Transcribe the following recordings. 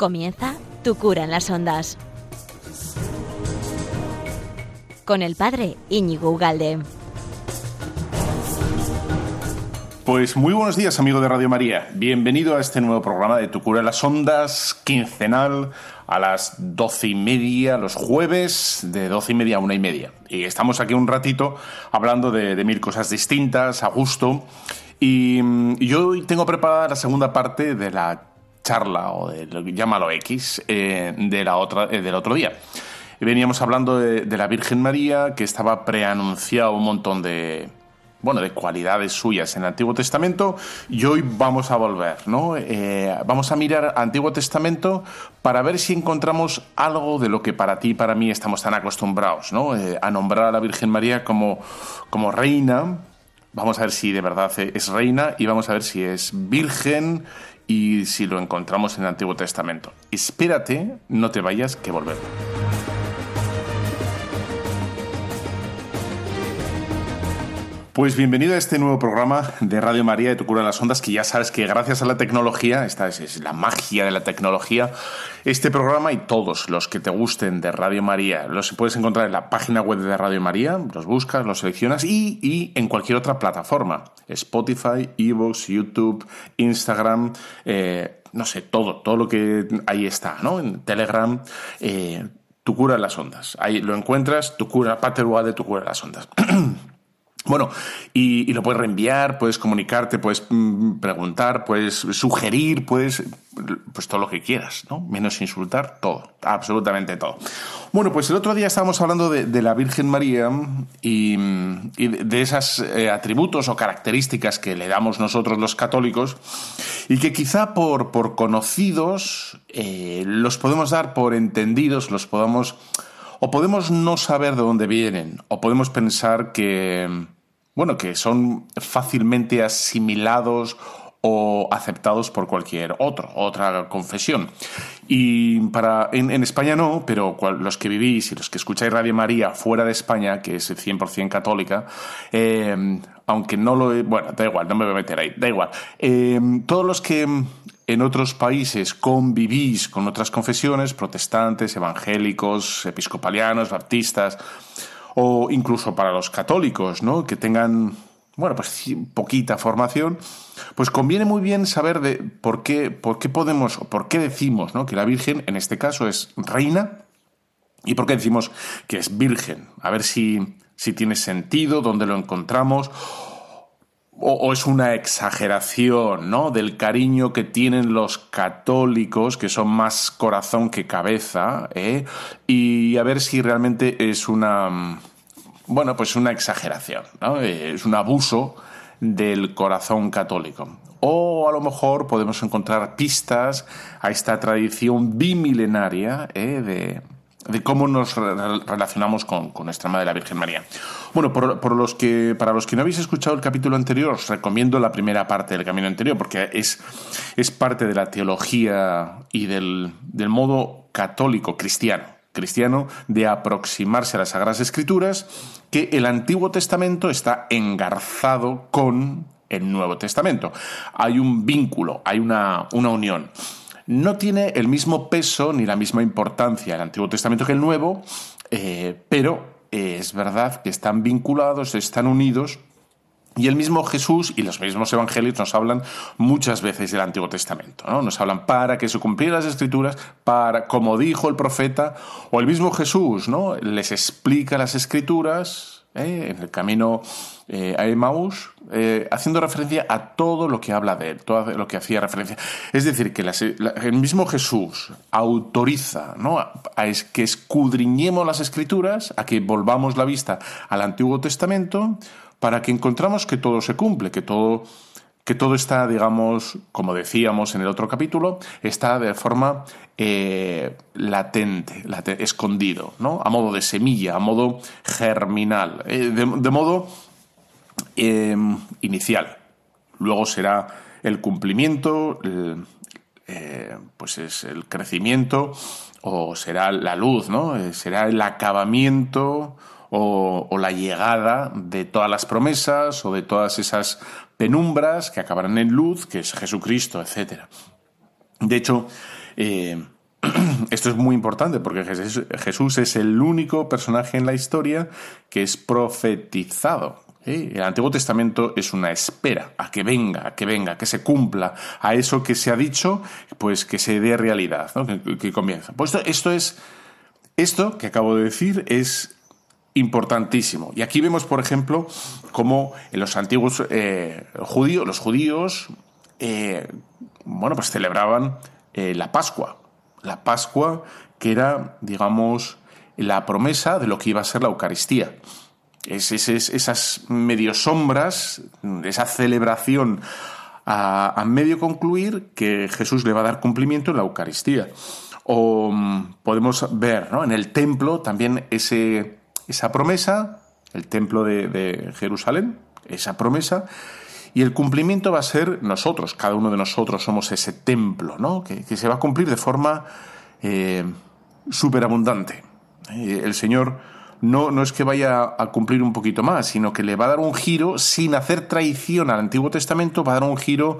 Comienza Tu cura en las ondas. Con el padre Íñigo Ugalde. Pues muy buenos días, amigo de Radio María. Bienvenido a este nuevo programa de Tu cura en las ondas, quincenal, a las doce y media, los jueves, de doce y media a una y media. Y estamos aquí un ratito hablando de, mil cosas distintas, a gusto. Y, yo hoy tengo preparada la segunda parte de la charla, o de llámalo X, eh, de la otra, eh, del otro día. Veníamos hablando de, la Virgen María, que estaba preanunciado un montón de, bueno, de cualidades suyas en el Antiguo Testamento y hoy vamos a volver, ¿no? Eh, vamos a mirar Antiguo Testamento para ver si encontramos algo de lo que para ti y para mí estamos tan acostumbrados, ¿no? A nombrar a la Virgen María como, como reina. Vamos a ver si de verdad es reina y vamos a ver si es virgen y si lo encontramos en el Antiguo Testamento. Espérate, no te vayas, que volvemos. Pues bienvenido a este nuevo programa de Radio María de Tu Cura de las Ondas, que ya sabes que gracias a la tecnología, esta es, la magia de la tecnología, este programa y todos los que te gusten de Radio María los puedes encontrar en la página web de Radio María, los buscas, los seleccionas y, en cualquier otra plataforma, Spotify, Evox, YouTube, Instagram, eh, no sé, todo, todo lo que ahí está, ¿no? En Telegram. Eh, tu cura de las ondas. Ahí lo encuentras, tu cura, Paterua de tu cura de las ondas. Bueno, y, lo puedes reenviar, puedes comunicarte, puedes mm, preguntar, puedes sugerir, puedes, pues todo lo que quieras, ¿no? Menos insultar, todo, absolutamente todo. Bueno, pues el otro día estábamos hablando de, la Virgen María y, de esos eh, atributos o características que le damos nosotros los católicos y que quizá por, por conocidos eh, los podemos dar por entendidos, los podamos o podemos no saber de dónde vienen, o podemos pensar que, bueno, que son fácilmente asimilados o aceptados por cualquier otro, otra confesión. Y para, en, España no, pero los que vivís y los que escucháis Radio María fuera de España, que es 100% católica, eh, aunque no lo... Bueno, da igual, no me voy a meter ahí, da igual. Eh, todos los que en otros países convivís con otras confesiones, protestantes, evangélicos, episcopalianos, baptistas, o incluso para los católicos, ¿no? Que tengan, bueno, pues poquita formación, pues conviene muy bien saber de por qué, por qué podemos, por qué decimos, ¿no? Que la Virgen, en este caso, es reina, y por qué decimos que es virgen. A ver si, si tiene sentido, dónde lo encontramos, o, es una exageración, ¿no? Del cariño que tienen los católicos, que son más corazón que cabeza, ¿eh? Y a ver si realmente es una, bueno, pues una exageración, ¿no? Es un abuso del corazón católico. O a lo mejor podemos encontrar pistas a esta tradición bimilenaria ¿eh? de, de cómo nos relacionamos con, nuestra Madre la Virgen María. Bueno, por, los que, para los que no habéis escuchado el capítulo anterior, os recomiendo la primera parte del camino anterior, porque es, es parte de la teología y del, del modo católico cristiano, cristiano de aproximarse a las Sagradas Escrituras, que el Antiguo Testamento está engarzado con el Nuevo Testamento. Hay un vínculo, hay una, una unión no tiene el mismo peso ni la misma importancia el Antiguo Testamento que el Nuevo, eh, pero eh, es verdad que están vinculados, están unidos. Y el mismo Jesús y los mismos evangelios nos hablan muchas veces del Antiguo Testamento, ¿no? Nos hablan para que se cumplieran las escrituras, para, como dijo el profeta, o el mismo Jesús, ¿no? Les explica las escrituras, ¿eh? en el camino a Emmaus, eh, haciendo referencia a todo lo que habla de él, todo lo que hacía referencia. Es decir, que el mismo Jesús autoriza ¿no? a, que escudriñemos las escrituras, a que volvamos la vista al Antiguo Testamento, para que encontramos que todo se cumple, que todo que todo está, digamos, como decíamos en el otro capítulo, está de forma eh, latente, escondido, ¿no? A modo de semilla, a modo germinal, eh, de, modo em, inicial. Luego será el cumplimiento, eh, pues es el crecimiento, o será la luz, ¿no? será el acabamiento o, la llegada de todas las promesas o de todas esas penumbras que acabarán en luz, que es Jesucristo, etc. De hecho, Eh, esto es muy importante porque Jesús es el único personaje en la historia que es profetizado. El Antiguo Testamento es una espera a que venga, a que venga, que se cumpla, a eso que se ha dicho, pues que se dé realidad, que, comienza. Pues esto, es, esto que acabo de decir es importantísimo. Y aquí vemos, por ejemplo, cómo en los antiguos eh, judíos, los judíos, eh, bueno, pues celebraban eh, la Pascua. La Pascua que era, digamos, la promesa de lo que iba a ser la Eucaristía. Es, esas medio sombras, esa celebración a, medio concluir que Jesús le va a dar cumplimiento en la Eucaristía. O mm, podemos ver en el templo también ese, esa promesa, el templo de, Jerusalén, esa promesa, y el cumplimiento va a ser nosotros, cada uno de nosotros somos ese templo, ¿no? que, se va a cumplir de forma eh, superabundante. Eh, el Señor no, no es que vaya a cumplir un poquito más, sino que le va a dar un giro sin hacer traición al Antiguo Testamento, va a dar un giro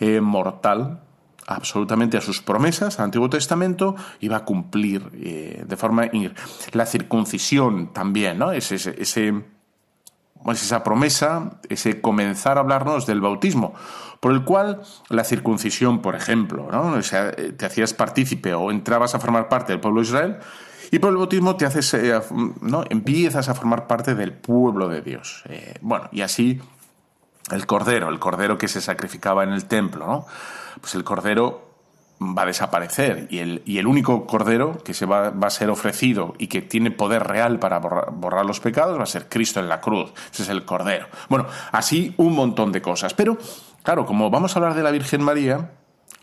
eh, mortal absolutamente a sus promesas al Antiguo Testamento y va a cumplir eh, de forma la circuncisión también, ¿no? Ese, ese, pues esa promesa, ese comenzar a hablarnos del bautismo, por el cual la circuncisión, por ejemplo, ¿no? Sea, te hacías partícipe o entrabas a formar parte del pueblo de Israel, y por el bautismo te haces, eh, ¿no? empiezas a formar parte del pueblo de Dios. Eh, bueno, y así el cordero, el cordero que se sacrificaba en el templo, ¿no? Pues el cordero va a desaparecer y el, y el único cordero que se va, a ser ofrecido y que tiene poder real para borrar, borrar, los pecados va a ser Cristo en la cruz. Ese es el cordero. Bueno, así un montón de cosas. Pero, claro, como vamos a hablar de la Virgen María,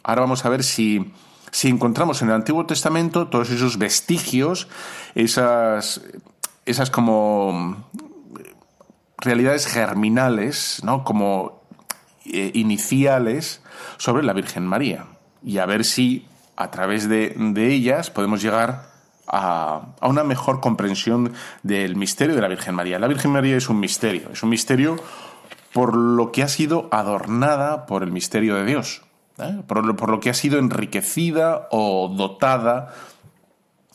ahora vamos a ver si si encontramos en el Antiguo Testamento todos esos vestigios, esas, esas como realidades germinales, ¿no? como eh, iniciales sobre la Virgen María. Y a ver si a través de, ellas podemos llegar a, a, una mejor comprensión del misterio de la Virgen María. La Virgen María es un misterio, es un misterio por lo que ha sido adornada por el misterio de Dios. ¿Eh? por, lo, que ha sido enriquecida o dotada,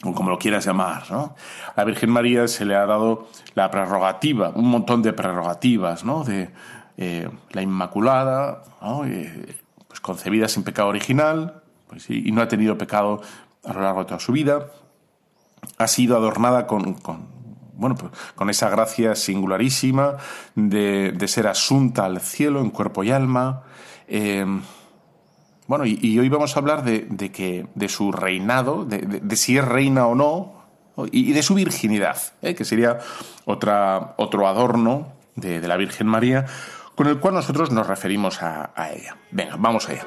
o como lo quieras llamar. ¿no? A la Virgen María se le ha dado la prerrogativa, un montón de prerrogativas, ¿no? de eh, la Inmaculada, eh, pues concebida sin pecado original, pues, y, no ha tenido pecado a lo largo de toda su vida. Ha sido adornada con, bueno, pues, con esa gracia singularísima de, ser asunta al cielo en cuerpo y alma. Bueno, y, hoy vamos a hablar de, que, de su reinado, de, si es reina o no, y, de su virginidad, ¿eh? que sería otra, otro adorno de, la Virgen María, con el cual nosotros nos referimos a, a ella. Venga, vamos allá.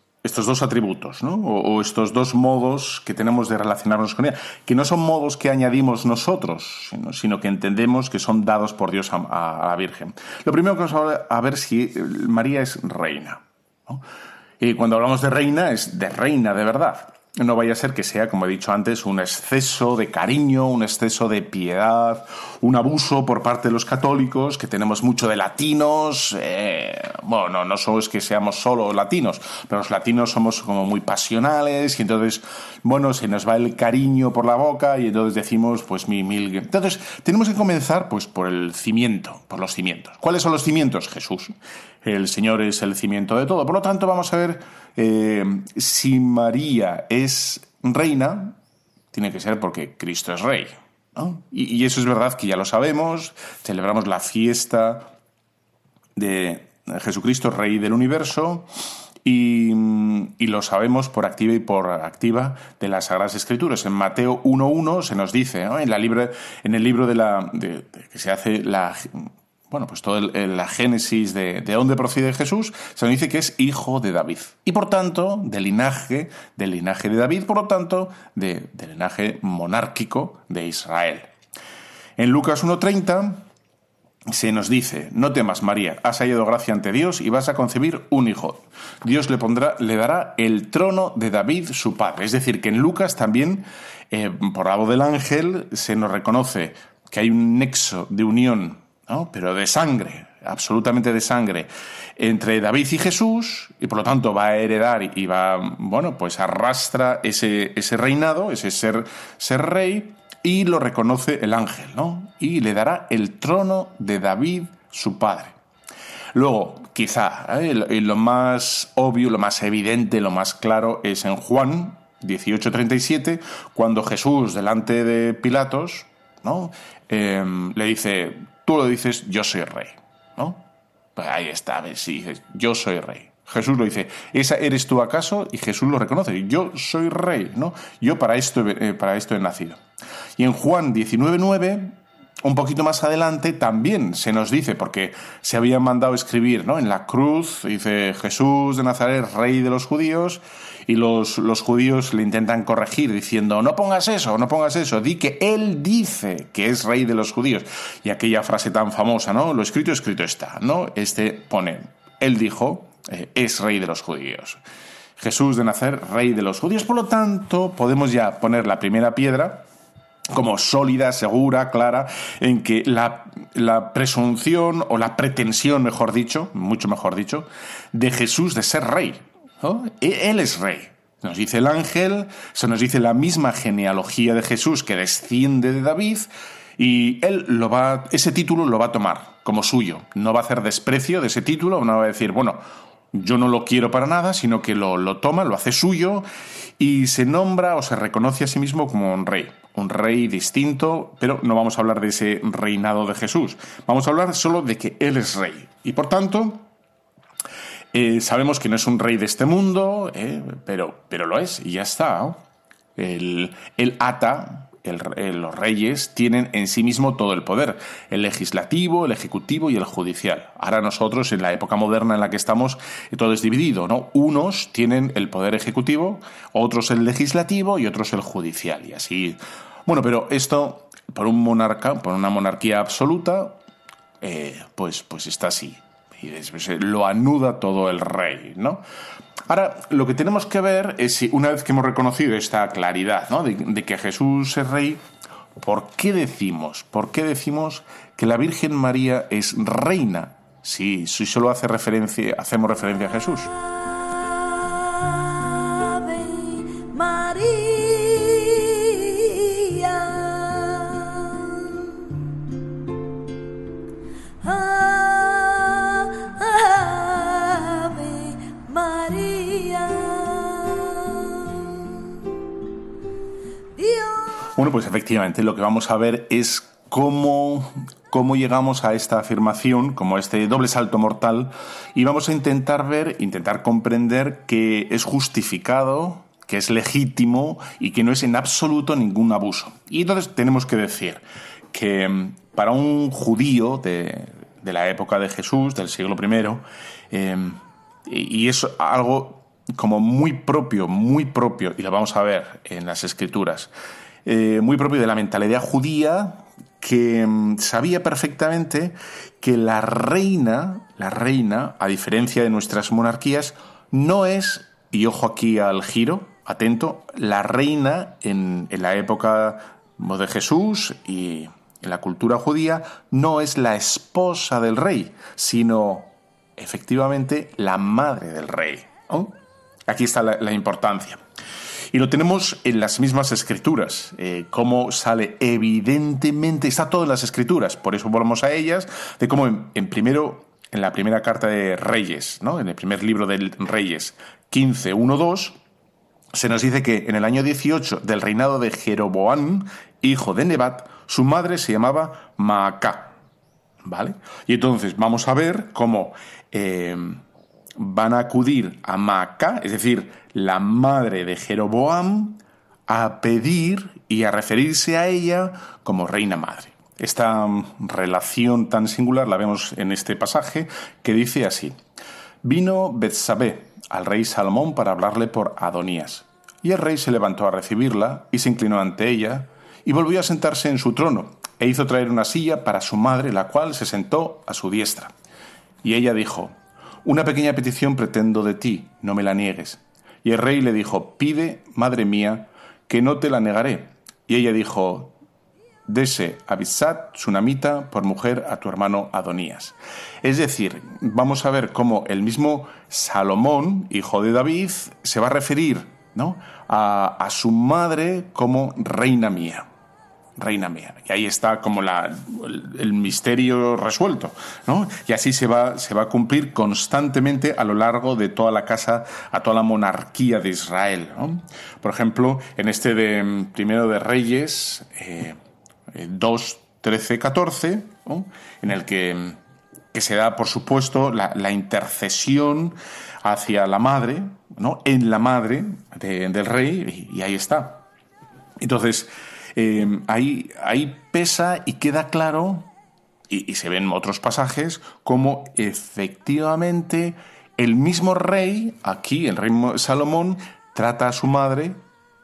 estos dos atributos, ¿no? O, estos dos modos que tenemos de relacionarnos con ella, que no son modos que añadimos nosotros, sino, que entendemos que son dados por Dios a, la Virgen. Lo primero que vamos a ver, si María es reina. Y cuando hablamos de reina, es de reina de verdad no vaya a ser que sea, como he dicho antes, un exceso de cariño, un exceso de piedad, un abuso por parte de los católicos, que tenemos mucho de latinos. Eh, bueno, no, solo es que seamos solo latinos, pero los latinos somos como muy pasionales y entonces, bueno, se nos va el cariño por la boca y entonces decimos, pues mi mil. Entonces, tenemos que comenzar, pues, por el cimiento, por los cimientos. ¿Cuáles son los cimientos? Jesús. El Señor es el cimiento de todo. Por lo tanto, vamos a ver eh, si María es reina, tiene que ser porque Cristo es rey. Y, eso es verdad que ya lo sabemos, celebramos la fiesta de Jesucristo, Rey del universo, y, lo sabemos por activa y por activa de las Sagradas Escrituras. En Mateo 1.1 se nos dice, en, la en el libro de la, que se hace la bueno, pues toda la génesis de, de dónde procede Jesús, se nos dice que es hijo de David. Y por tanto, del linaje, del linaje de David, por lo tanto, del linaje monárquico de Israel. En Lucas 1.30 se nos dice, no temas María, has hallado gracia ante Dios y vas a concebir un hijo. Dios le pondrá, le dará el trono de David su padre. Es decir, que en Lucas también, eh, por la voz del ángel, se nos reconoce que hay un nexo de unión pero de sangre, absolutamente de sangre, entre David y Jesús, y por lo tanto va a heredar y va, bueno, pues arrastra ese, ese reinado, ese ser, ser rey, y lo reconoce el ángel, ¿no? Y le dará el trono de David, su padre. Luego, quizá, ¿eh? lo más obvio, lo más evidente, lo más claro es en Juan 18:37, cuando Jesús, delante de Pilatos, ¿no? Em, le dice, tú lo dices, yo soy rey, ¿no? Pues ahí está, si dices, yo soy rey. Jesús lo dice, ¿esa eres tú acaso? Y Jesús lo reconoce, yo soy rey, ¿no? Yo para esto, eh, para esto he nacido. Y en Juan 19.9 un poquito más adelante también se nos dice, porque se había mandado escribir ¿no? en la cruz, dice Jesús de Nazaret, rey de los judíos, y los, los, judíos le intentan corregir diciendo, no pongas eso, no pongas eso, di que él dice que es rey de los judíos. Y aquella frase tan famosa, ¿no? Lo escrito, escrito está, ¿no? Este pone, él dijo, eh, es rey de los judíos. Jesús de Nazaret, rey de los judíos. Por lo tanto, podemos ya poner la primera piedra como sólida, segura, clara, en que la, presunción o la pretensión, mejor dicho, mucho mejor dicho, de Jesús de ser rey. E, él es rey. Nos dice el ángel, se nos dice la misma genealogía de Jesús que desciende de David, y él lo va, ese título lo va a tomar como suyo. No va a hacer desprecio de ese título, no va a decir, bueno, yo no lo quiero para nada, sino que lo, lo toma, lo hace suyo y se nombra o se reconoce a sí mismo como un rey un rey distinto, pero no vamos a hablar de ese reinado de Jesús. Vamos a hablar solo de que Él es rey. Y por tanto, eh, sabemos que no es un rey de este mundo, eh, pero, pero lo es, y ya está. El, el ata los reyes tienen en sí mismo todo el poder, el legislativo, el ejecutivo y el judicial. Ahora nosotros, en la época moderna en la que estamos, todo es dividido, ¿no? Unos tienen el poder ejecutivo, otros el legislativo y otros el judicial, y así. Bueno, pero esto, por un monarca, por una monarquía absoluta, eh, pues, pues está así. Y después lo anuda todo el rey, ¿no? Ahora, lo que tenemos que ver es si una vez que hemos reconocido esta claridad ¿no? de, que Jesús es rey, ¿por qué decimos? ¿Por qué decimos que la Virgen María es reina? Si, si solo hace referencia, hacemos referencia a Jesús. Bueno, pues efectivamente lo que vamos a ver es cómo, cómo llegamos a esta afirmación, como este doble salto mortal, y vamos a intentar ver, intentar comprender que es justificado, que es legítimo y que no es en absoluto ningún abuso. Y entonces tenemos que decir que mm, para un judío de, la época de Jesús, del siglo I, em, y es algo como muy propio, muy propio, y lo vamos a ver en las escrituras, eh, muy propio de la mentalidad judía que mm, sabía perfectamente que la reina, la reina, a diferencia de nuestras monarquías, no es, y ojo aquí al giro, atento, la reina en, en la época de Jesús y en la cultura judía no es la esposa del rey, sino efectivamente la madre del rey. Aquí está la importancia. Y lo tenemos en las mismas escrituras, eh, cómo sale evidentemente, está todo en las escrituras, por eso volvemos a ellas, de cómo en, primero, en la primera carta de Reyes, ¿no? en el primer libro de Reyes, 15, 1, 2, se nos dice que en el año 18 del reinado de Jeroboam, hijo de Nebat, su madre se llamaba Maacá. ¿Vale? Y entonces vamos a ver cómo eh, van a acudir a Maacá, es decir, la madre de Jeroboam, a pedir y a referirse a ella como reina madre. Esta mm, relación tan singular la vemos en este pasaje que dice así: Vino Betsabé al rey Salomón para hablarle por Adonías. Y el rey se levantó a recibirla y se inclinó ante ella y volvió a sentarse en su trono e hizo traer una silla para su madre, la cual se sentó a su diestra. Y ella dijo, Una pequeña petición pretendo de ti, no me la niegues. Y el rey le dijo, Pide, madre mía, que no te la negaré. Y ella dijo, Dese a Bisat, Tsunamita, por mujer a tu hermano Adonías. Es decir, vamos a ver cómo el mismo Salomón, hijo de David, se va a referir ¿no? a, a su madre como reina mía reina mía. Y ahí está como la, el, misterio resuelto, ¿no? Y así se va, se va a cumplir constantemente a lo largo de toda la casa, a toda la monarquía de Israel, Por ejemplo, en este de mm, primero de Reyes, eh, 2, 13, 14, en el que, mm, que, se da, por supuesto, la, la intercesión hacia la madre, ¿no? En la madre del rey, y, y ahí está. Entonces, eh, ahí, pesa y queda claro, y, se ven otros pasajes, como efectivamente el mismo rey, aquí el rey Salomón, trata a su madre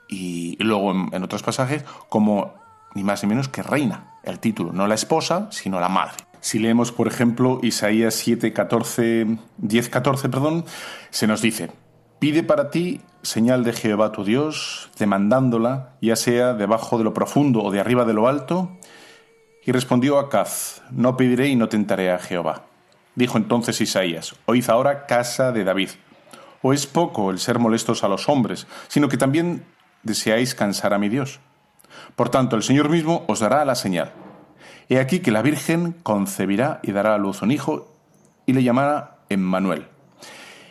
y, luego en, otros pasajes como ni más ni menos que reina, el título, no la esposa, sino la madre. Si leemos, por ejemplo, Isaías 7, 14, 10, 14, perdón, se nos dice, Pide para ti señal de Jehová tu Dios, demandándola, ya sea debajo de lo profundo o de arriba de lo alto. Y respondió Acaz, no pediré y no tentaré a Jehová. Dijo entonces Isaías, oíd ahora casa de David. ¿O es poco el ser molestos a los hombres, sino que también deseáis cansar a mi Dios? Por tanto, el Señor mismo os dará la señal. He aquí que la Virgen concebirá y dará a luz un hijo y le llamará Emmanuel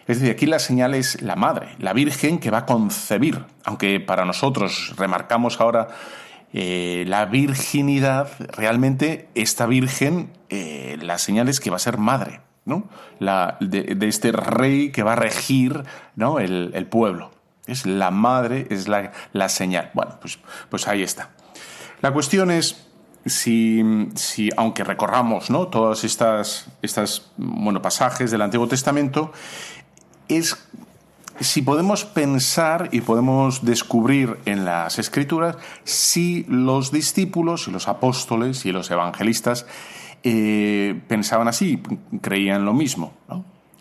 es decir, aquí la señal es la madre, la Virgen que va a concebir, aunque para nosotros remarcamos ahora eh, la virginidad, realmente esta Virgen, eh, la señal es que va a ser madre, ¿no? De, este rey que va a regir ¿no? el, pueblo. Es la madre, es la, la, señal. Bueno, pues, pues ahí está. La cuestión es si, si, aunque recorramos ¿no? todos estas, estas bueno, pasajes del Antiguo Testamento, es si podemos pensar y podemos descubrir en las escrituras si los discípulos y los apóstoles y los evangelistas eh, pensaban así, creían lo mismo.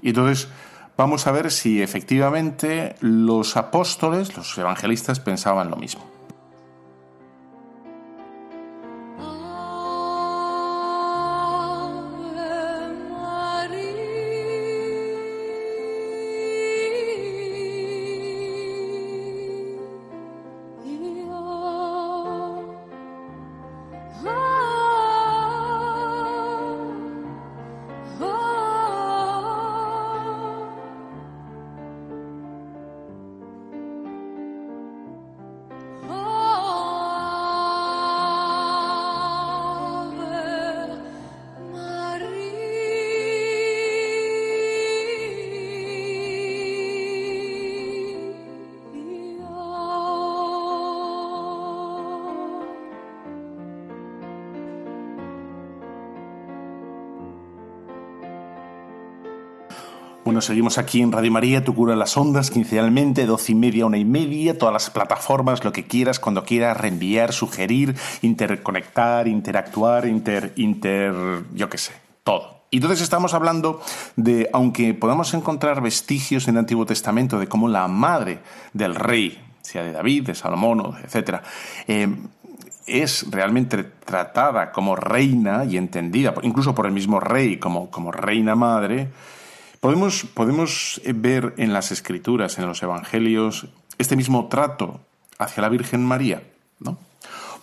Y entonces vamos a ver si efectivamente los apóstoles, los evangelistas pensaban lo mismo. Seguimos aquí en Radio María, tu cura en las ondas, quincenalmente, doce y media, una y media, todas las plataformas, lo que quieras, cuando quieras, reenviar, sugerir, interconectar, interactuar, inter, inter, yo qué sé, todo. Y entonces estamos hablando de, aunque podamos encontrar vestigios en el Antiguo Testamento de cómo la madre del rey, sea de David, de Salomón, etc., eh, es realmente tratada como reina y entendida, incluso por el mismo rey, como, como reina madre, Podemos, eh, ver en las escrituras, en los evangelios, este mismo trato hacia la Virgen María, ¿no?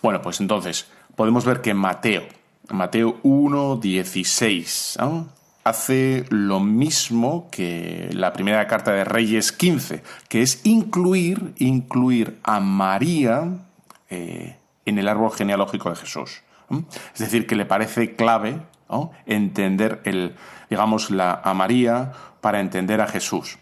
Bueno, pues entonces podemos ver que Mateo, Mateo 1, 16, hace lo mismo que la primera carta de Reyes 15, que es incluir, incluir a María eh, en el árbol genealógico de Jesús. Es decir, que le parece clave entender el, digamos, la, a María para entender a Jesús.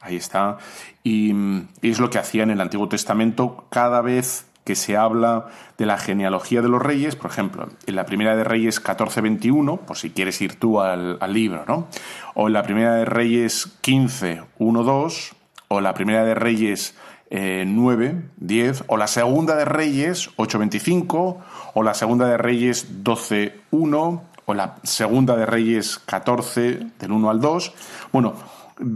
Ahí está. Y, es lo que hacía en el Antiguo Testamento cada vez que se habla de la genealogía de los reyes, por ejemplo, en la primera de Reyes 14-21, por si quieres ir tú al, libro, ¿no? O en la primera de Reyes 15-1-2, o la primera de Reyes 9, 10, o la segunda de Reyes 8-25, o la segunda de Reyes 12-1, o la segunda de Reyes 14, del 1 al 2. Bueno,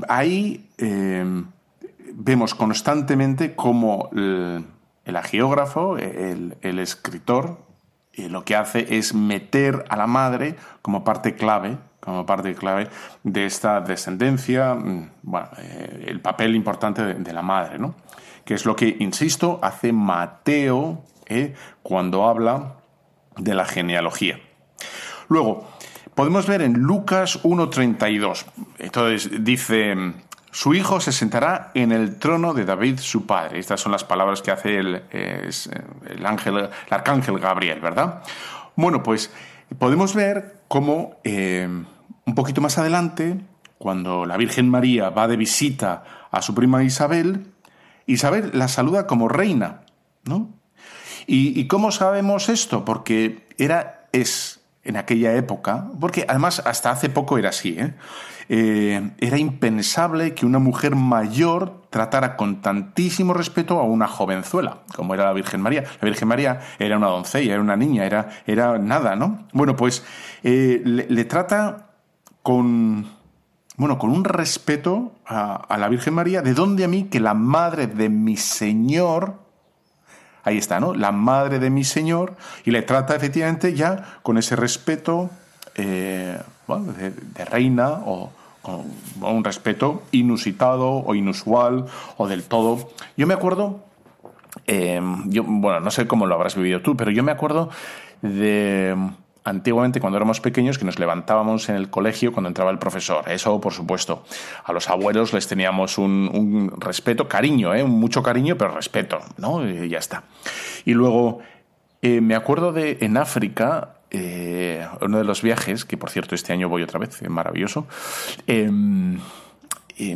ahí eh, vemos constantemente cómo el, agiógrafo, el, escritor, eh, lo que hace es meter a la madre como parte clave como parte clave de esta descendencia, mm, bueno, eh, el papel importante de, la madre, ¿no? Que es lo que, insisto, hace Mateo cuando habla de la genealogía. Luego, podemos ver en Lucas 1.32. Entonces dice, su hijo se sentará en el trono de David su padre. Estas son las palabras que hace el, el, ángel, el arcángel Gabriel, ¿verdad? Bueno, pues podemos ver cómo eh, un poquito más adelante, cuando la Virgen María va de visita a su prima Isabel, Isabel la saluda como reina, ¿no? ¿Y, y cómo sabemos esto? Porque era, es en aquella época, porque además hasta hace poco era así, ¿eh? Eh, era impensable que una mujer mayor tratara con tantísimo respeto a una jovenzuela, como era la Virgen María. La Virgen María era una doncella, era una niña, era, era nada, ¿no? Bueno, pues eh, le, trata con, bueno, con un respeto a, a, la Virgen María, de donde a mí que la madre de mi Señor Ahí está, ¿no? La madre de mi Señor y le trata efectivamente ya con ese respeto eh, de, reina o con un respeto inusitado o inusual o del todo. Yo me acuerdo, eh, yo, bueno, no sé cómo lo habrás vivido tú, pero yo me acuerdo de antiguamente cuando éramos pequeños que nos levantábamos en el colegio cuando entraba el profesor. Eso, por supuesto. A los abuelos les teníamos un, respeto, cariño, ¿eh? mucho cariño, pero respeto, ¿no? Y ya está. Y luego, eh, me acuerdo de en África, eh, uno de los viajes, que por cierto este año voy otra vez, maravilloso. Em,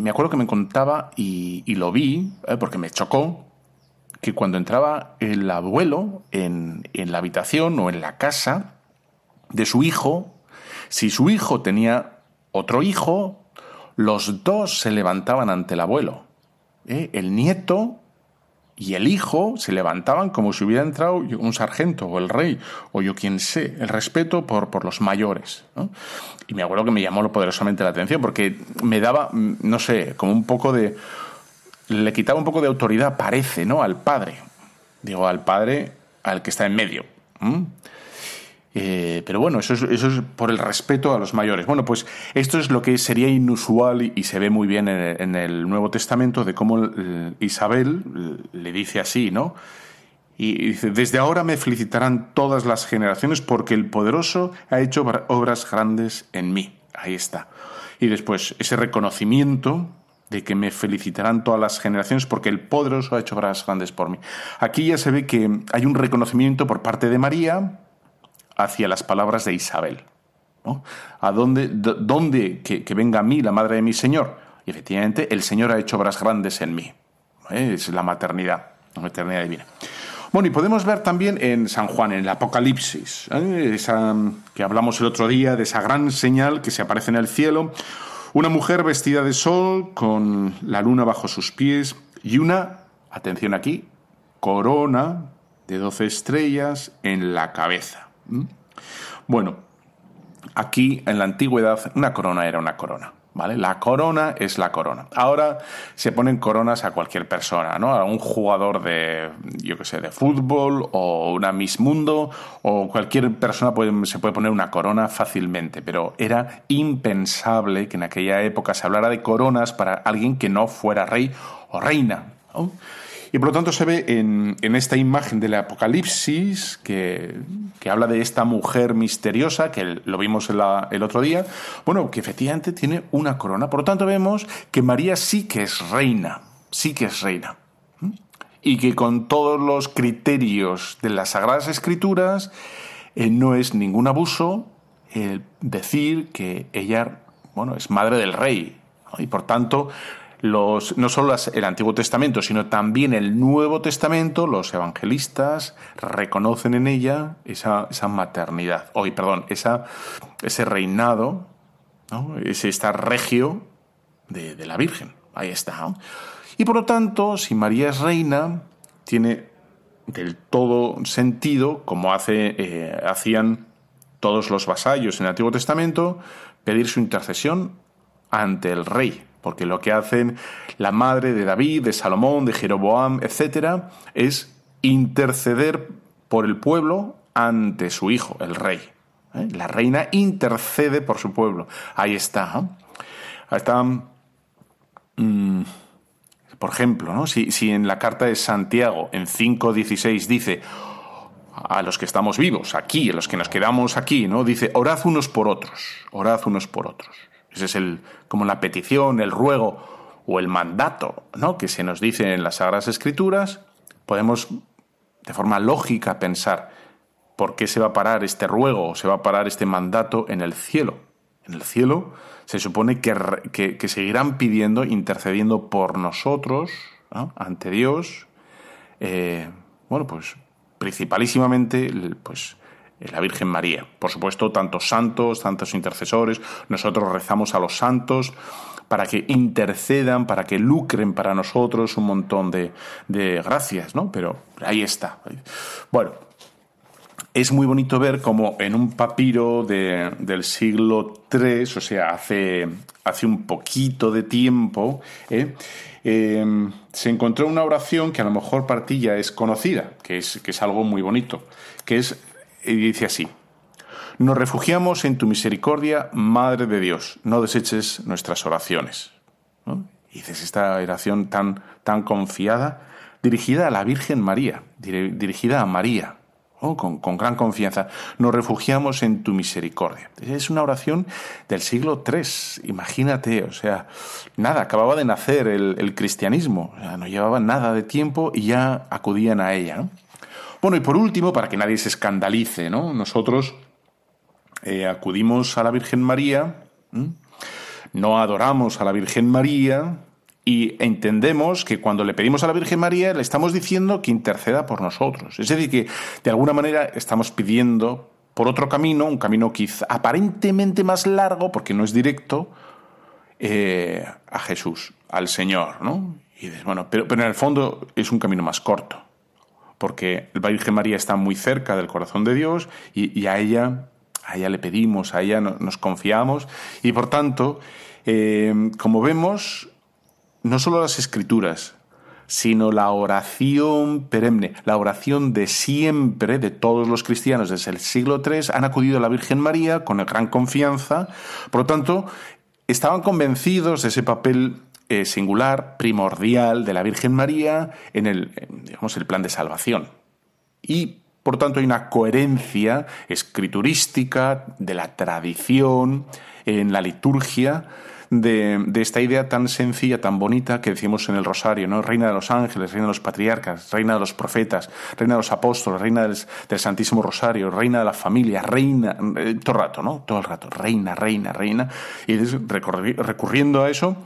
me acuerdo que me contaba y, lo vi, porque me chocó, que cuando entraba el abuelo en la habitación o en la casa, de su hijo, si su hijo tenía otro hijo, los dos se levantaban ante el abuelo. ¿eh? El nieto y el hijo se levantaban como si hubiera entrado un sargento o el rey o yo quien sé, el respeto por, por los mayores. Y me acuerdo que me llamó poderosamente la atención porque me daba, no sé, como un poco de... le quitaba un poco de autoridad, parece, ¿no? Al padre. Digo, al padre, al que está en medio. Eh, pero bueno, eso es, eso es, por el respeto a los mayores. Bueno, pues esto es lo que sería inusual y, se ve muy bien en, el Nuevo Testamento de cómo Isabel le dice así, ¿no? Y dice, desde ahora me felicitarán todas las generaciones porque el poderoso ha hecho obras grandes en mí. Ahí está. Y después ese reconocimiento de que me felicitarán todas las generaciones porque el poderoso ha hecho obras grandes por mí. Aquí ya se ve que hay un reconocimiento por parte de María, hacia las palabras de Isabel. ¿A dónde, dónde que, venga a mí la madre de mi Señor? Y efectivamente, el Señor ha hecho obras grandes en mí. ¿eh? Es la maternidad, la maternidad divina. Bueno, y podemos ver también en San Juan, en el Apocalipsis, ¿eh? esa, que hablamos el otro día, de esa gran señal que se aparece en el cielo, una mujer vestida de sol con la luna bajo sus pies y una, atención aquí, corona de doce estrellas en la cabeza. ¿Mm? Bueno, aquí en la antigüedad una corona era una corona. ¿Vale? La corona es la corona. Ahora se ponen coronas a cualquier persona, ¿no? A un jugador de, yo qué sé, de fútbol o una Miss Mundo o cualquier persona se puede poner una corona fácilmente, pero era impensable que en aquella época se hablara de coronas para alguien que no fuera rey o reina. Y por lo tanto se ve en, esta imagen del Apocalipsis que, habla de esta mujer misteriosa, que lo vimos el otro día, bueno, que efectivamente tiene una corona. Por lo tanto vemos que María sí que es reina, sí que es reina. Y que con todos los criterios de las Sagradas Escrituras eh, no es ningún abuso decir que ella, bueno, es madre del rey. Y por tanto no solo el Antiguo Testamento, sino también el Nuevo Testamento, los evangelistas reconocen en ella esa, esa maternidad, hoy, perdón, esa, ese reinado, ese esta regio de, la Virgen. Ahí está. Y por lo tanto, si María es reina, tiene del todo sentido, como hace, eh, hacían todos los vasallos en el Antiguo Testamento, pedir su intercesión ante el rey, porque lo que hacen la madre de David, de Salomón, de Jeroboam, etc., es interceder por el pueblo ante su hijo, el rey. ¿eh? La reina intercede por su pueblo. Ahí está. ¿eh? Ahí está. Mm, por ejemplo, ¿no? si, si en la carta de Santiago, en 5.16, dice a los que estamos vivos, aquí, a los que nos quedamos aquí, ¿no? Dice, orad unos por otros, orad unos por otros. Ese es el, como la petición, el ruego o el mandato ¿no? que se nos dice en las Sagradas Escrituras. Podemos de forma lógica pensar por qué se va a parar este ruego o se va a parar este mandato en el cielo. En el cielo se supone que, que, seguirán pidiendo, intercediendo por nosotros ante Dios. Eh, bueno, pues principalísimamente pues, la Virgen María. Por supuesto, tantos santos, tantos intercesores, nosotros rezamos a los santos para que intercedan, para que lucren para nosotros un montón de, gracias, ¿no? Pero ahí está. Bueno, es muy bonito ver como en un papiro del siglo III, o sea, hace, hace un poquito de tiempo, ¿eh? Em, se encontró una oración que a lo mejor para ti ya es conocida, que es, que es algo muy bonito, que es y dice así, nos refugiamos en tu misericordia, Madre de Dios, no deseches nuestras oraciones. Y dices esta oración tan, tan confiada, dirigida a la Virgen María, dirigida a María, con, con, gran confianza. Nos refugiamos en tu misericordia. Es una oración del siglo III, imagínate, o sea, nada, acababa de nacer el, cristianismo, no llevaba nada de tiempo y ya acudían a ella. Bueno, y por último, para que nadie se escandalice, ¿no? Nosotros eh, acudimos a la Virgen María, no adoramos a la Virgen María y entendemos que cuando le pedimos a la Virgen María le estamos diciendo que interceda por nosotros. Es decir, que de alguna manera estamos pidiendo por otro camino, un camino quizá aparentemente más largo, porque no es directo, eh, a Jesús, al Señor, ¿no? Y pero en el fondo es un camino más corto porque la Virgen María está muy cerca del corazón de Dios y, a ella a ella le pedimos, a ella nos confiamos. Y por tanto, eh, como vemos, no solo las escrituras, sino la oración perenne, la oración de siempre de todos los cristianos desde el siglo III han acudido a la Virgen María con gran confianza, por lo tanto, estaban convencidos de ese papel eh, singular, primordial de la Virgen María en el, digamos, el plan de salvación. Y, por tanto, hay una coherencia escriturística de la tradición en la liturgia de, esta idea tan sencilla, tan bonita que decimos en el Rosario, ¿no? Reina de los ángeles, reina de los patriarcas, reina de los profetas, reina de los apóstoles, reina del, Santísimo Rosario, reina de la familia, reina, eh, todo el rato, ¿no? Todo el rato, reina, reina, reina. Y recurriendo a eso,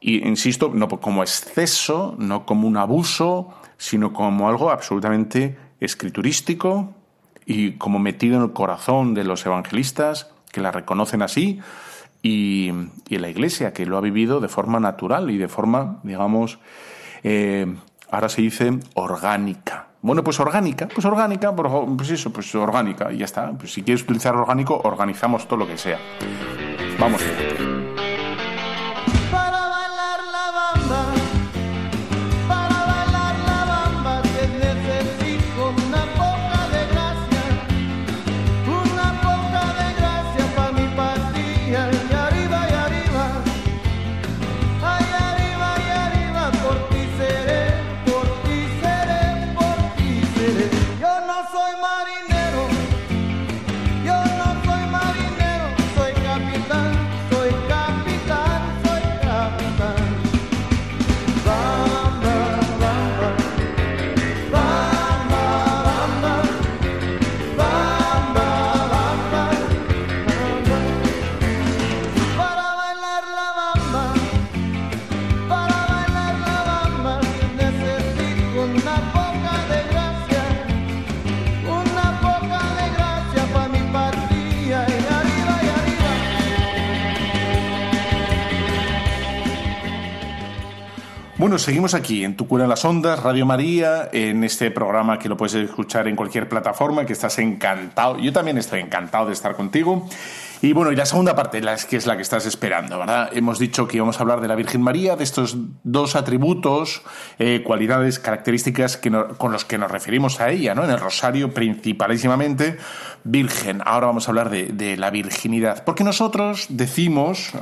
y insisto, no como exceso, no como un abuso, sino como algo absolutamente escriturístico y como metido en el corazón de los evangelistas que la reconocen así y, y la Iglesia que lo ha vivido de forma natural y de forma, digamos, eh, ahora se dice orgánica. Bueno, pues orgánica, pues orgánica, pues eso, pues orgánica, y ya está. Pues si quieres utilizar orgánico, organizamos todo lo que sea. Vamos. Bueno, seguimos aquí en Tu Cura en las Ondas, Radio María, en este programa que lo puedes escuchar en cualquier plataforma, que estás encantado. Yo también estoy encantado de estar contigo. Y bueno, y la segunda parte, que es la que estás esperando, ¿verdad? Hemos dicho que íbamos a hablar de la Virgen María, de estos dos atributos, eh, cualidades, características que con los que nos referimos a ella, ¿no? En el rosario principalísimamente, Virgen. Ahora vamos a hablar de, la virginidad. Porque nosotros decimos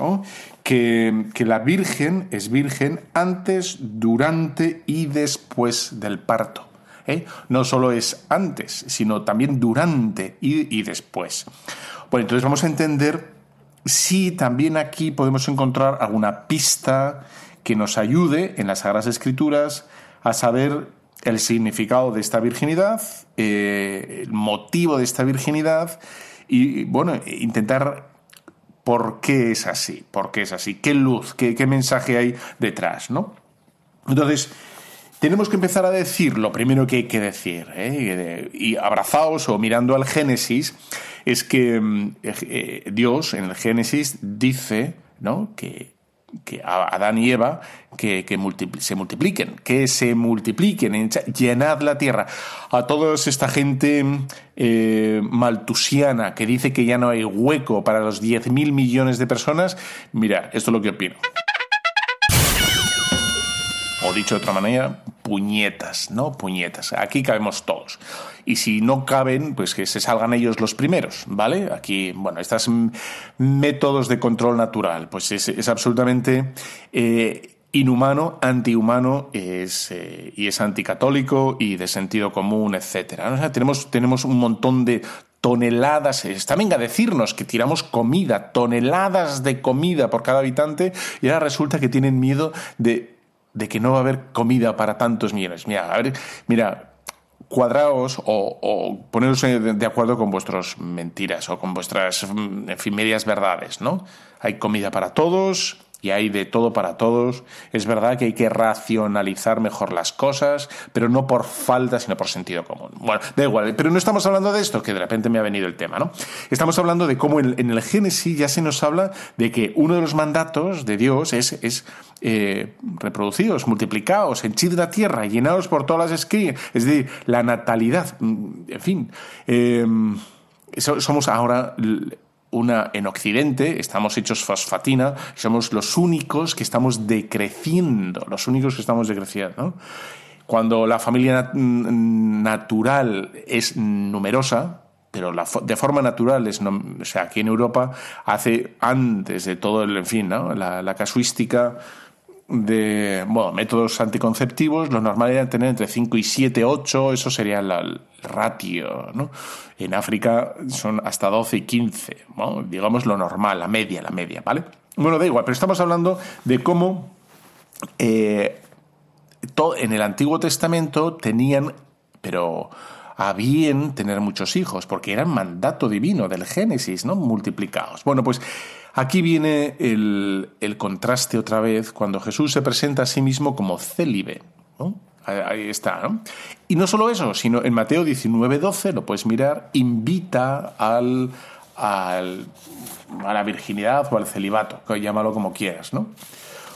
que, que la Virgen es virgen antes, durante y después del parto. ¿eh? No solo es antes, sino también durante y, y después. Bueno, entonces vamos a entender si también aquí podemos encontrar alguna pista que nos ayude en las Sagradas Escrituras a saber el significado de esta virginidad, eh, el motivo de esta virginidad y, bueno, intentar por qué es así, por qué es así, qué luz, qué, mensaje hay detrás, ¿no? Entonces, tenemos que empezar a decir lo primero que hay que decir, ¿eh? y abrazados o mirando al Génesis, es que mm, eh, Dios en el Génesis dice ¿no? que, que Adán y Eva que, se multipliquen, que se multipliquen, llenad la tierra. A toda esta gente eh, maltusiana que dice que ya no hay hueco para los 10.000 millones de personas, mira, esto es lo que opino o dicho de otra manera, puñetas, ¿no? Puñetas. Aquí cabemos todos. Y si no caben, pues que se salgan ellos los primeros, ¿vale? Aquí, bueno, estos métodos de control natural, pues es, absolutamente eh, inhumano, antihumano es, eh, y es anticatólico y de sentido común, etcétera. tenemos, tenemos un montón de toneladas, está venga decirnos que tiramos comida, toneladas de comida por cada habitante, y ahora resulta que tienen miedo de de que no va a haber comida para tantos millones. Mira, a ver, mira, cuadraos o, o poneros de acuerdo con vuestras mentiras o con vuestras, en fin, medias verdades, ¿no? Hay comida para todos, y hay de todo para todos. Es verdad que hay que racionalizar mejor las cosas, pero no por falta, sino por sentido común. Bueno, da igual, pero no estamos hablando de esto, que de repente me ha venido el tema, ¿no? Estamos hablando de cómo en, el Génesis ya se nos habla de que uno de los mandatos de Dios es, es eh, reproducidos, multiplicados, henchid la tierra, llenados por todas las esquinas, es decir, la natalidad, mm, en fin. Eh, somos ahora una en Occidente, estamos hechos fosfatina, somos los únicos que estamos decreciendo, los únicos que estamos decreciendo. Cuando la familia natural es numerosa, pero de forma natural, es, o sea, aquí en Europa, hace antes de todo el, en fin, la casuística de bueno, métodos anticonceptivos, lo normal era tener entre 5 y 7, 8, eso sería el ratio. ¿no? En África son hasta 12 y 15, digamos lo normal, la media, la media, ¿vale? Bueno, da igual, pero estamos hablando de cómo eh, en el Antiguo Testamento tenían, pero a bien tener muchos hijos, porque era mandato divino del Génesis, ¿no? Multiplicados. Bueno, pues Aquí viene el, contraste otra vez cuando Jesús se presenta a sí mismo como célibe. Ahí está, ¿no? Y no solo eso, sino en Mateo 19, 12, lo puedes mirar, invita al, a la virginidad o al celibato, llámalo como quieras, ¿no?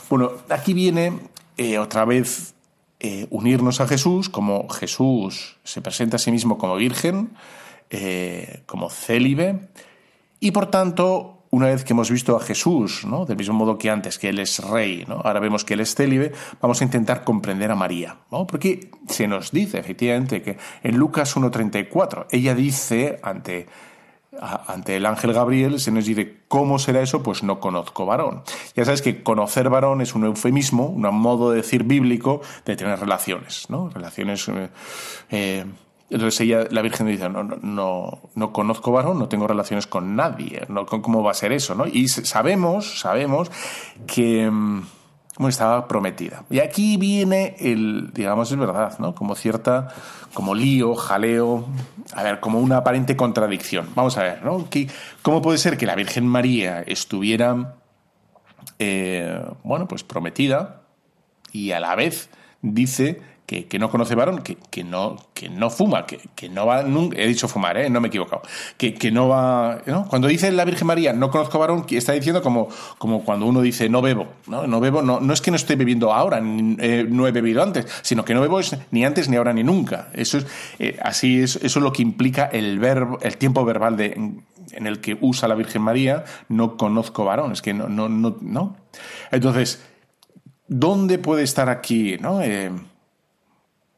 Bueno, aquí viene eh, otra vez eh, unirnos a Jesús, como Jesús se presenta a sí mismo como virgen, eh, como célibe, y por tanto una vez que hemos visto a Jesús, ¿no? del mismo modo que antes, que Él es rey, ¿no? ahora vemos que Él es célibe, vamos a intentar comprender a María. ¿no? Porque se nos dice efectivamente que en Lucas 1.34, ella dice ante, ante el ángel Gabriel, se nos dice, ¿cómo será eso? Pues no conozco varón. Ya sabes que conocer varón es un eufemismo, un modo de decir bíblico de tener relaciones, ¿no? Relaciones... Eh, eh, entonces ella, la Virgen dice, no, no, no, conozco varón, no tengo relaciones con nadie, no, ¿cómo va a ser eso? ¿no? Y sabemos, sabemos que mm, bueno, estaba prometida. Y aquí viene el, digamos, es verdad, ¿no? Como cierta, como lío, jaleo, a ver, como una aparente contradicción. Vamos a ver, ¿no? ¿Cómo puede ser que la Virgen María estuviera, eh, bueno, pues prometida y a la vez dice que, no conoce varón, que, que, no, que no fuma, que, que no va nunca, he dicho fumar, ¿eh? no me he equivocado, que, que no va, ¿no? cuando dice la Virgen María, no conozco varón, está diciendo como, como cuando uno dice no bebo, no, no bebo, no, no es que no estoy bebiendo ahora, eh, no he bebido antes, sino que no bebo ni antes, ni ahora, ni nunca. Eso es, eh, así es, eso es lo que implica el verbo, el tiempo verbal de, en el que usa la Virgen María, no conozco varón, es que no, no, no, no. Entonces, ¿dónde puede estar aquí, no? Eh,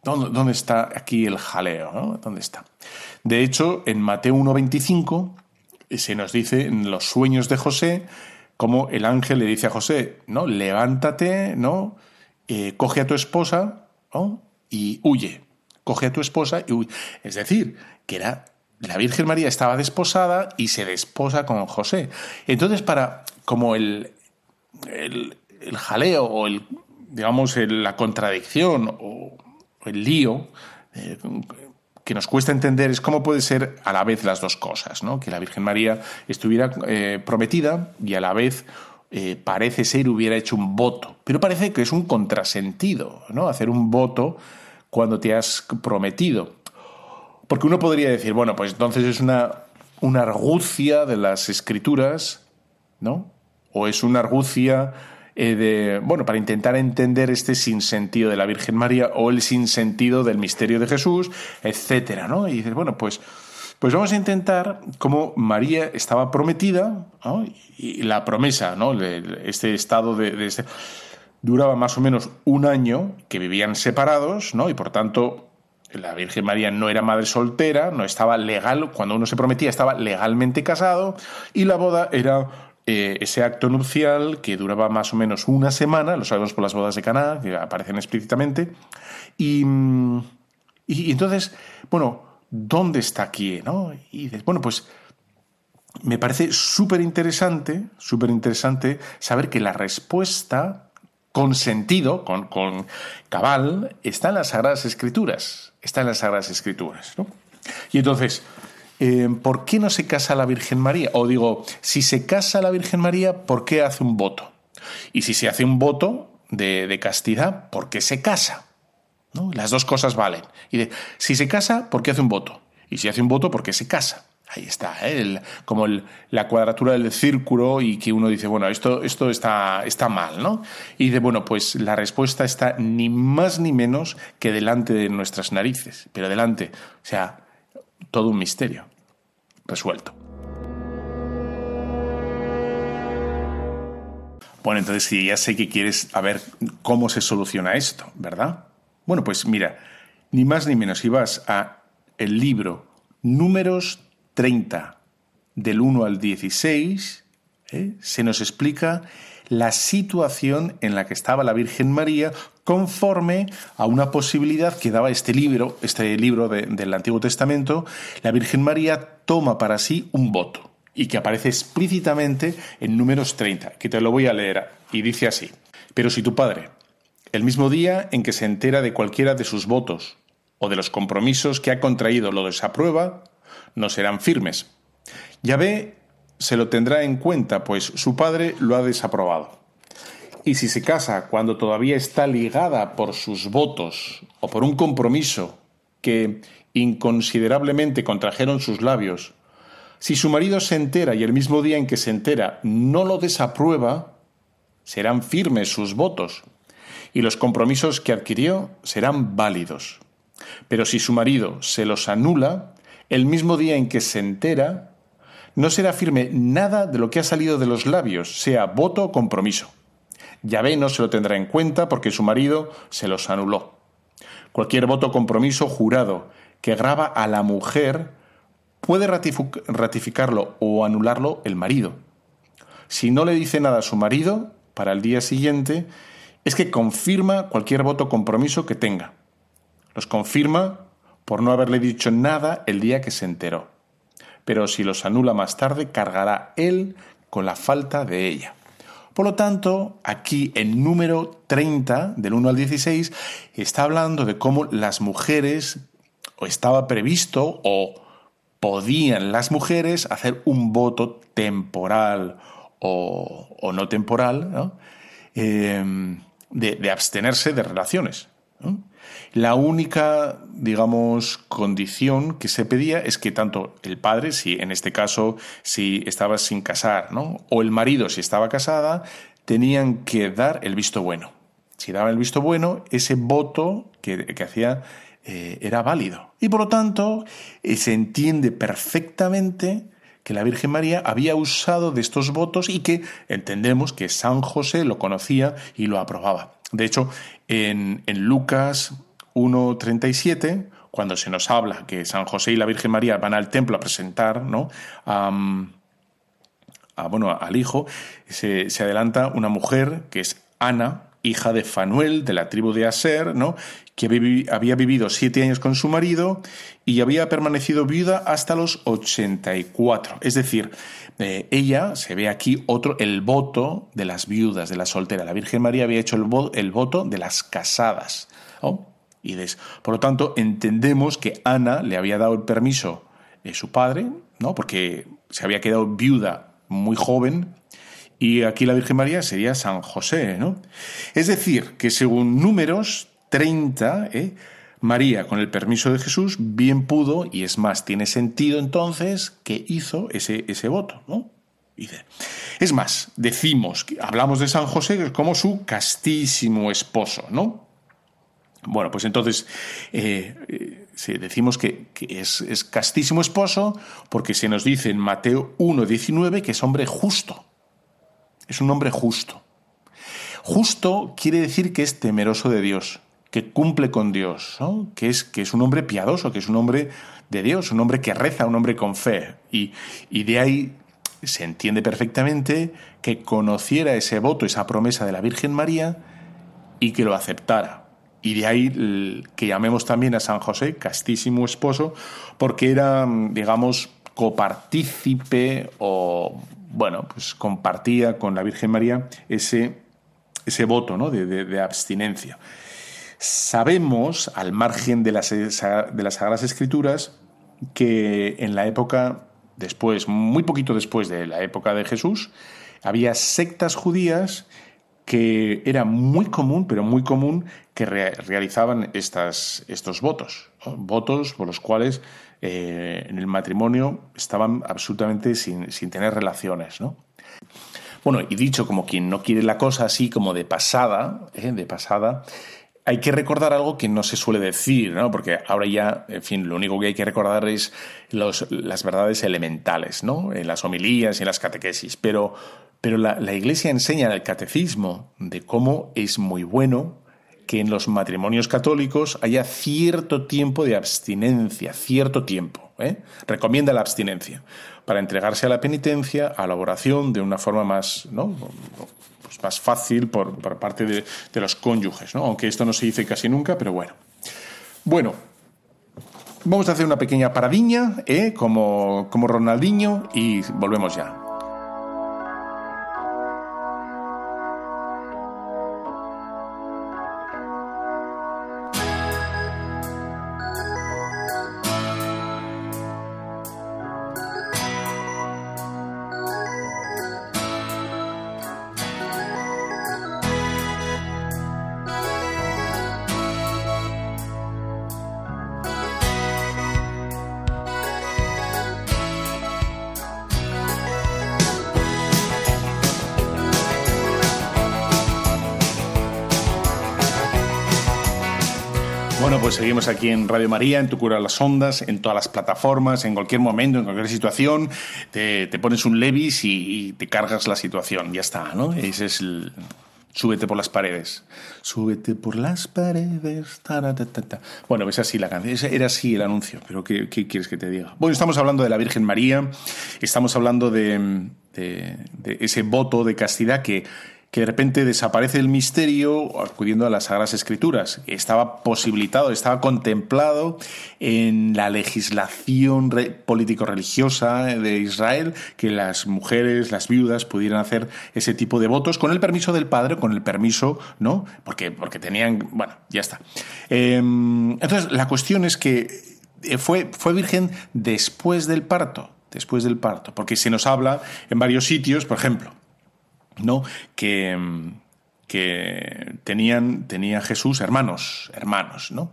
¿dónde, está aquí el jaleo? ¿no? ¿Dónde está? De hecho, en Mateo 1.25 eh, se nos dice en los sueños de José como el ángel le dice a José, ¿no? Levántate, ¿no? Eh, coge a tu esposa y huye. Coge a tu esposa y huye. Es decir, que era la Virgen María estaba desposada y se desposa con José. Entonces, para como el, el, jaleo o el, digamos, la contradicción o el lío eh, que nos cuesta entender es cómo puede ser a la vez las dos cosas, ¿no? Que la Virgen María estuviera eh, prometida y a la vez eh, parece ser hubiera hecho un voto. Pero parece que es un contrasentido, ¿no? Hacer un voto cuando te has prometido. Porque uno podría decir, bueno, pues entonces es una, una argucia de las escrituras, ¿no? O es una argucia eh, de, bueno, para intentar entender este sinsentido de la Virgen María o el sinsentido del misterio de Jesús, etcétera, ¿no? Y dices, bueno, pues, pues vamos a intentar cómo María estaba prometida. Y la promesa, ¿no? Este estado de, de este, duraba más o menos un año que vivían separados, ¿no? Y por tanto la Virgen María no era madre soltera, no estaba legal, cuando uno se prometía estaba legalmente casado y la boda era eh, ese acto nupcial que duraba más o menos una semana, lo sabemos por las bodas de Caná, que aparecen explícitamente, y, y, entonces, bueno, ¿dónde está aquí? ¿no? Y bueno, pues me parece súper interesante, súper interesante saber que la respuesta con sentido, con, con cabal, está en las Sagradas Escrituras está en las Sagradas Escrituras. ¿no? Y entonces, eh, ¿por qué no se casa la Virgen María? O digo, si se casa la Virgen María, ¿por qué hace un voto? Y si se hace un voto de, castidad, ¿por qué se casa? ¿No? Las dos cosas valen. Y si se casa, ¿por qué hace un voto? Y si hace un voto, ¿por qué se casa? Ahí está, ¿eh? como la cuadratura del círculo y que uno dice, bueno, esto, esto está, está mal, ¿no? Y dice, bueno, pues la respuesta está ni más ni menos que delante de nuestras narices, pero delante, o sea, todo un misterio resuelto. Bueno, entonces si ya sé que quieres a ver cómo se soluciona esto, ¿verdad? Bueno, pues mira, ni más ni menos, si vas a el libro Números 30, del 1 al 16, ¿eh? se nos explica la situación en la que estaba la Virgen María conforme a una posibilidad que daba este libro, este libro del Antiguo Testamento, la Virgen María toma para sí un voto y que aparece explícitamente en números 30, que te lo voy a leer y dice así, pero si tu padre, el mismo día en que se entera de cualquiera de sus votos o de los compromisos que ha contraído lo desaprueba, no serán firmes. Yahvé se lo tendrá en cuenta, pues su padre lo ha desaprobado. Y si se casa cuando todavía está ligada por sus votos o por un compromiso que inconsiderablemente contrajeron sus labios, si su marido se entera y el mismo día en que se entera no lo desaprueba, serán firmes sus votos y los compromisos que adquirió serán válidos. Pero si su marido se los anula, el mismo día en que se entera, no será firme nada de lo que ha salido de los labios, sea voto o compromiso. Yahvé no se lo tendrá en cuenta porque su marido se los anuló. Cualquier voto compromiso jurado que graba a la mujer puede ratificarlo o anularlo el marido. Si no le dice nada a su marido, para el día siguiente, es que confirma cualquier voto compromiso que tenga. Los confirma por no haberle dicho nada el día que se enteró. Pero si los anula más tarde, cargará él con la falta de ella. Por lo tanto, aquí en número 30, del 1 al 16, está hablando de cómo las mujeres, o estaba previsto, o podían las mujeres hacer un voto temporal o, no temporal, eh, de, abstenerse de relaciones. La única, digamos, condición que se pedía es que tanto el padre, si en este caso, si estaba sin casar, ¿no? O el marido, si estaba casada, tenían que dar el visto bueno. Si daban el visto bueno, ese voto que, hacía eh, era válido. Y por lo tanto, eh, se entiende perfectamente que la Virgen María había usado de estos votos y que entendemos que San José lo conocía y lo aprobaba. De hecho, en, en Lucas 1.37, cuando se nos habla que San José y la Virgen María van al templo a presentar ¿no? bueno, al hijo, se, adelanta una mujer que es Ana, hija de Fanuel, de la tribu de Aser, ¿no? que había vivido siete años con su marido y había permanecido viuda hasta los 84. Es decir, eh, ella, se ve aquí otro, el voto de las viudas, de la soltera. La Virgen María había hecho el, el voto de las casadas. Por lo tanto, entendemos que Ana le había dado el permiso de su padre, ¿no? porque se había quedado viuda muy joven, y aquí la Virgen María sería San José, ¿no? Es decir, que según números 30, ¿eh? María, con el permiso de Jesús, bien pudo, y es más, tiene sentido entonces que hizo ese, ese voto, ¿no? Es más, decimos, hablamos de San José como su castísimo esposo, ¿no? Bueno, pues entonces eh, eh, decimos que, es, castísimo esposo porque se nos dice en Mateo 1.19 que es hombre justo. Es un hombre justo. Justo quiere decir que es temeroso de Dios, que cumple con Dios, que, es, que es un hombre piadoso, que es un hombre de Dios, un hombre que reza, un hombre con fe. Y de ahí se entiende perfectamente que conociera ese voto, esa promesa de la Virgen María y que lo aceptara. Y de ahí que llamemos también a San José castísimo esposo, porque era, digamos, copartícipe o, bueno, pues compartía con la Virgen María ese, ese voto ¿no? de, abstinencia. Sabemos, al margen de las, de las Sagradas Escrituras, que en la época después, muy poquito después de la época de Jesús, había sectas judías que era muy común, pero muy común, que realizaban estas, estos votos. Votos por los cuales eh, en el matrimonio estaban absolutamente sin, tener relaciones. ¿no? Bueno, y dicho como quien no quiere la cosa así como de pasada, ¿eh? de pasada, hay que recordar algo que no se suele decir, ¿no? Porque ahora ya, en fin, lo único que hay que recordar es los, las verdades elementales, ¿no? En las homilías y en las catequesis. Pero pero la, Iglesia enseña en el catecismo de cómo es muy bueno que en los matrimonios católicos haya cierto tiempo de abstinencia, cierto tiempo. ¿eh? Recomienda la abstinencia para entregarse a la penitencia, a la oración de una forma más, ¿no? Pues más fácil por, parte de, los cónyuges, ¿no? aunque esto no se dice casi nunca, pero bueno. Bueno, vamos a hacer una pequeña paradiña, ¿eh? como, como Ronaldinho, y volvemos ya. Pues seguimos aquí en Radio María, en Tu Cura las Ondas, en todas las plataformas, en cualquier momento, en cualquier situación, te, pones un Levis y, te cargas la situación, ya está, ¿no? Ese es el... Súbete por las paredes. Súbete por las paredes. Bueno, es así la canción. Era así el anuncio, pero ¿qué, quieres que te diga? Bueno, estamos hablando de la Virgen María, estamos hablando de ese voto de castidad que que de repente desaparece el misterio acudiendo a las Sagradas Escrituras. Estaba posibilitado, estaba contemplado en la legislación político-religiosa de Israel que las mujeres, las viudas, pudieran hacer ese tipo de votos con el permiso del padre, con el permiso, ¿no? Porque, porque tenían. Bueno, ya está. Em, entonces, la cuestión es que eh, fue, fue virgen después del parto. Después del parto. Porque se nos habla en varios sitios, por ejemplo, ¿no? Que, que tenían, tenía Jesús hermanos, hermanos, ¿no?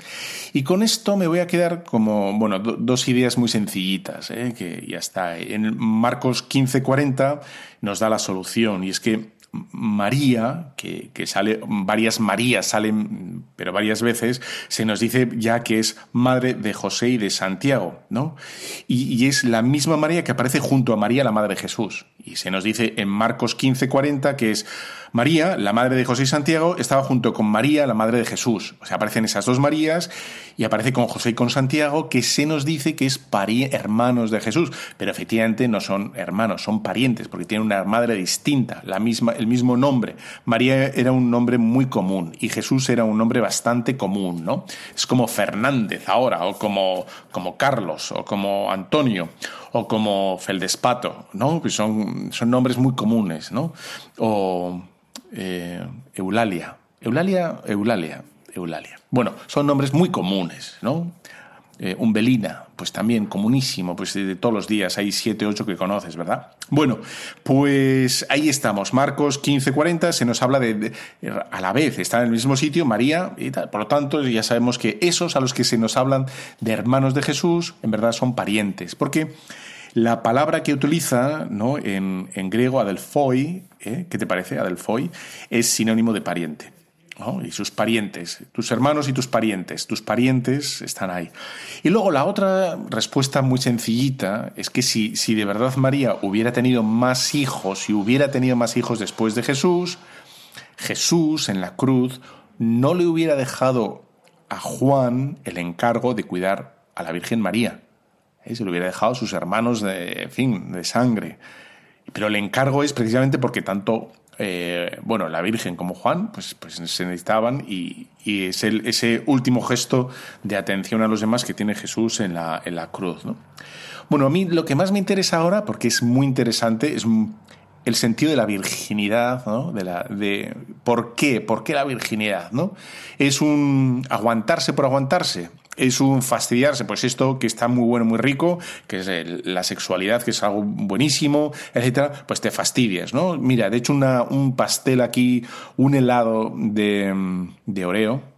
Y con esto me voy a quedar como, bueno, dos ideas muy sencillitas, ¿eh? que ya está. En Marcos 15:40 nos da la solución, y es que María, que, sale, varias Marías salen, pero varias veces, se nos dice ya que es madre de José y de Santiago, ¿no? Y, y, es la misma María que aparece junto a María, la madre de Jesús. Y se nos dice en Marcos 15:40 que es María, la madre de José y Santiago, estaba junto con María, la madre de Jesús. O sea, aparecen esas dos Marías y aparece con José y con Santiago, que se nos dice que es hermanos de Jesús. Pero efectivamente no son hermanos, son parientes, porque tienen una madre distinta, la misma, el mismo nombre. María era un nombre muy común y Jesús era un nombre bastante común, ¿no? Es como Fernández ahora, o como, como Carlos, o como Antonio o como Feldespato, ¿no? Que son, son nombres muy comunes, ¿no? O eh, Eulalia. Eulalia, Eulalia, Eulalia. Bueno, son nombres muy comunes, ¿no? Eh, Umbelina, pues también comunísimo, pues de todos los días hay siete, ocho que conoces, ¿verdad? Bueno, pues ahí estamos, Marcos 15:40, se nos habla de, a la vez, está en el mismo sitio María y tal, por lo tanto ya sabemos que esos a los que se nos hablan de hermanos de Jesús, en verdad son parientes, porque la palabra que utiliza ¿no? en, griego, adelfoi, ¿eh? ¿qué te parece? Adelfoi, es sinónimo de pariente. Y sus parientes, tus hermanos y tus parientes, tus parientes están ahí. Y luego la otra respuesta muy sencillita es que si, si de verdad María hubiera tenido más hijos, si hubiera tenido más hijos después de Jesús, Jesús en la cruz no le hubiera dejado a Juan el encargo de cuidar a la Virgen María. ¿Eh? se lo hubiera dejado a sus hermanos de, fin, de sangre. Pero el encargo es precisamente porque tanto, eh, bueno, la Virgen como Juan, pues, pues se necesitaban y, es ese último gesto de atención a los demás que tiene Jesús en la, en la cruz. ¿no? Bueno, a mí lo que más me interesa ahora, porque es muy interesante, es el sentido de la virginidad, ¿no? De la, de por qué, por qué la virginidad, ¿no? Es un aguantarse por aguantarse es un fastidiarse, pues esto que está muy bueno, muy rico, que es la sexualidad, que es algo buenísimo, etcétera, pues te fastidias, ¿no? Mira, de hecho una, un pastel aquí, un helado de, de Oreo,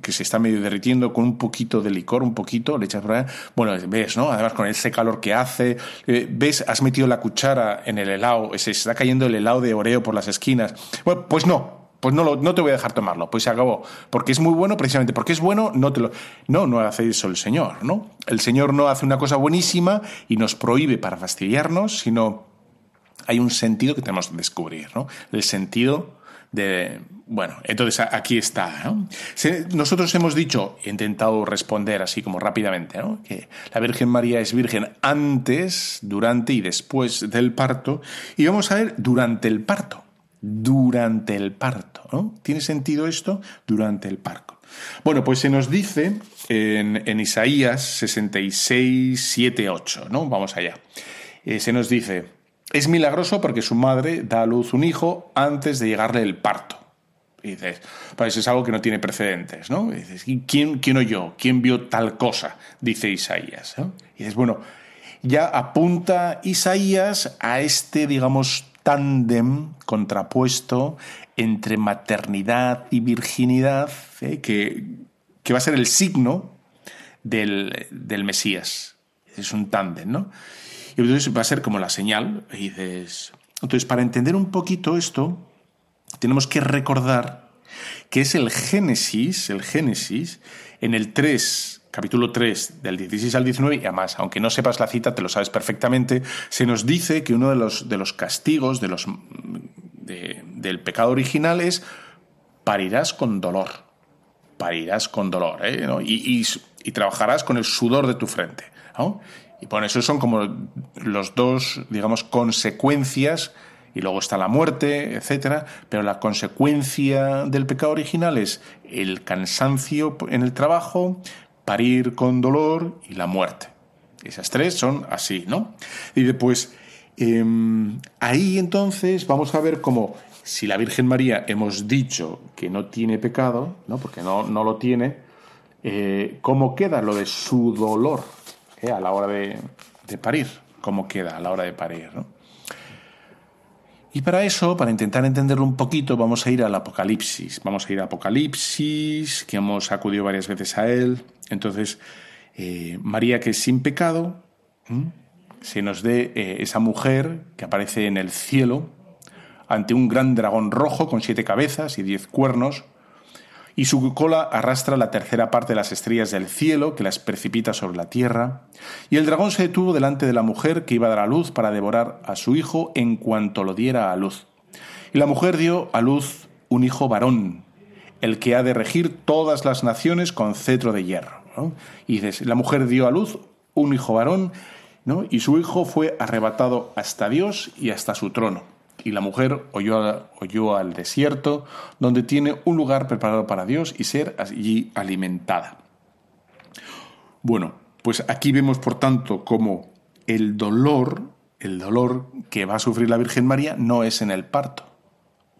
que se está medio derritiendo con un poquito de licor, un poquito, le echas por ahí. Bueno, ves, ¿no? Además, con ese calor que hace, eh, ves, has metido la cuchara en el helado, se está cayendo el helado de Oreo por las esquinas. Bueno, pues no, pues no, no te voy a dejar tomarlo, pues se acabó. Porque es muy bueno, precisamente porque es bueno, no te lo. No, no hace eso el Señor, ¿no? El Señor no hace una cosa buenísima y nos prohíbe para fastidiarnos, sino hay un sentido que tenemos que descubrir, ¿no? El sentido de. Bueno, entonces aquí está. ¿no? Nosotros hemos dicho, he intentado responder así como rápidamente, ¿no? que la Virgen María es virgen antes, durante y después del parto, y vamos a ver durante el parto durante el parto. ¿Tiene sentido esto? Durante el parto. Bueno, pues se nos dice en, Isaías 66, 7, 8, ¿no? Vamos allá. Eh, se nos dice, es milagroso porque su madre da a luz un hijo antes de llegarle el parto. Y dices, pues es algo que no tiene precedentes, ¿no? Dices, ¿quién, quién oyó? ¿Quién vio tal cosa? Dice Isaías. Y dices, bueno, ya apunta Isaías a este, digamos, tándem contrapuesto entre maternidad y virginidad, ¿eh? que, que, va a ser el signo del, del Mesías. Es un tándem, ¿no? Y entonces va a ser como la señal. Dices, entonces, para entender un poquito esto, tenemos que recordar que es el Génesis, el Génesis, en el 3 capítulo 3, del 16 al 19, y además, aunque no sepas la cita, te lo sabes perfectamente, se nos dice que uno de los, de los castigos de los, del pecado original es parirás con dolor. Parirás con dolor, ¿eh? y, trabajarás con el sudor de tu frente. Y por eso son como los dos, digamos, consecuencias y luego está la muerte, etcétera, pero la consecuencia del pecado original es el cansancio en el trabajo, parir con dolor y la muerte. Esas tres son así, ¿no? Y después, em, ahí entonces vamos a ver cómo si la Virgen María hemos dicho que no tiene pecado, ¿no? porque no, no lo tiene, eh, ¿cómo queda lo de su dolor eh, a la hora de, de, parir? ¿Cómo queda a la hora de parir? ¿no? Y para eso, para intentar entenderlo un poquito, vamos a ir al Apocalipsis. Vamos a ir al Apocalipsis, que hemos acudido varias veces a él. Entonces, eh, María, que es sin pecado, se nos dé eh, esa mujer que aparece en el cielo ante un gran dragón rojo con siete cabezas y diez cuernos, y su cola arrastra la tercera parte de las estrellas del cielo que las precipita sobre la tierra, y el dragón se detuvo delante de la mujer que iba a dar a luz para devorar a su hijo en cuanto lo diera a luz. Y la mujer dio a luz un hijo varón, el que ha de regir todas las naciones con cetro de hierro. Y dices, la mujer dio a luz un hijo varón, ¿no? y su hijo fue arrebatado hasta Dios y hasta su trono y la mujer oyó, al desierto, donde tiene un lugar preparado para Dios y ser allí alimentada. Bueno, pues aquí vemos, por tanto, cómo el dolor, el dolor que va a sufrir la Virgen María no es en el parto,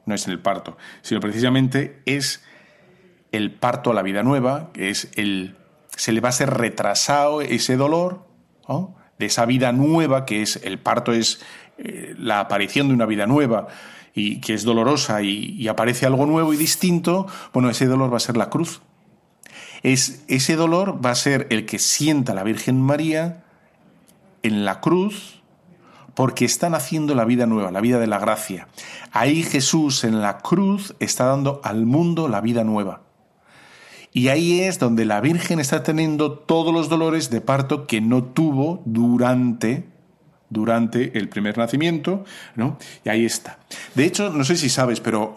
no es en el parto, sino precisamente es el parto a la vida nueva, que es el... se le va a ser retrasado ese dolor, de esa vida nueva que es el parto es eh, la aparición de una vida nueva y que es dolorosa y, aparece algo nuevo y distinto, bueno, ese dolor va a ser la cruz. Es, ese dolor va a ser el que sienta la Virgen María en la cruz porque están haciendo la vida nueva, la vida de la gracia. Ahí Jesús en la cruz está dando al mundo la vida nueva. Y ahí es donde la Virgen está teniendo todos los dolores de parto que no tuvo durante durante el primer nacimiento, ¿no? Y ahí está. De hecho, no sé si sabes, pero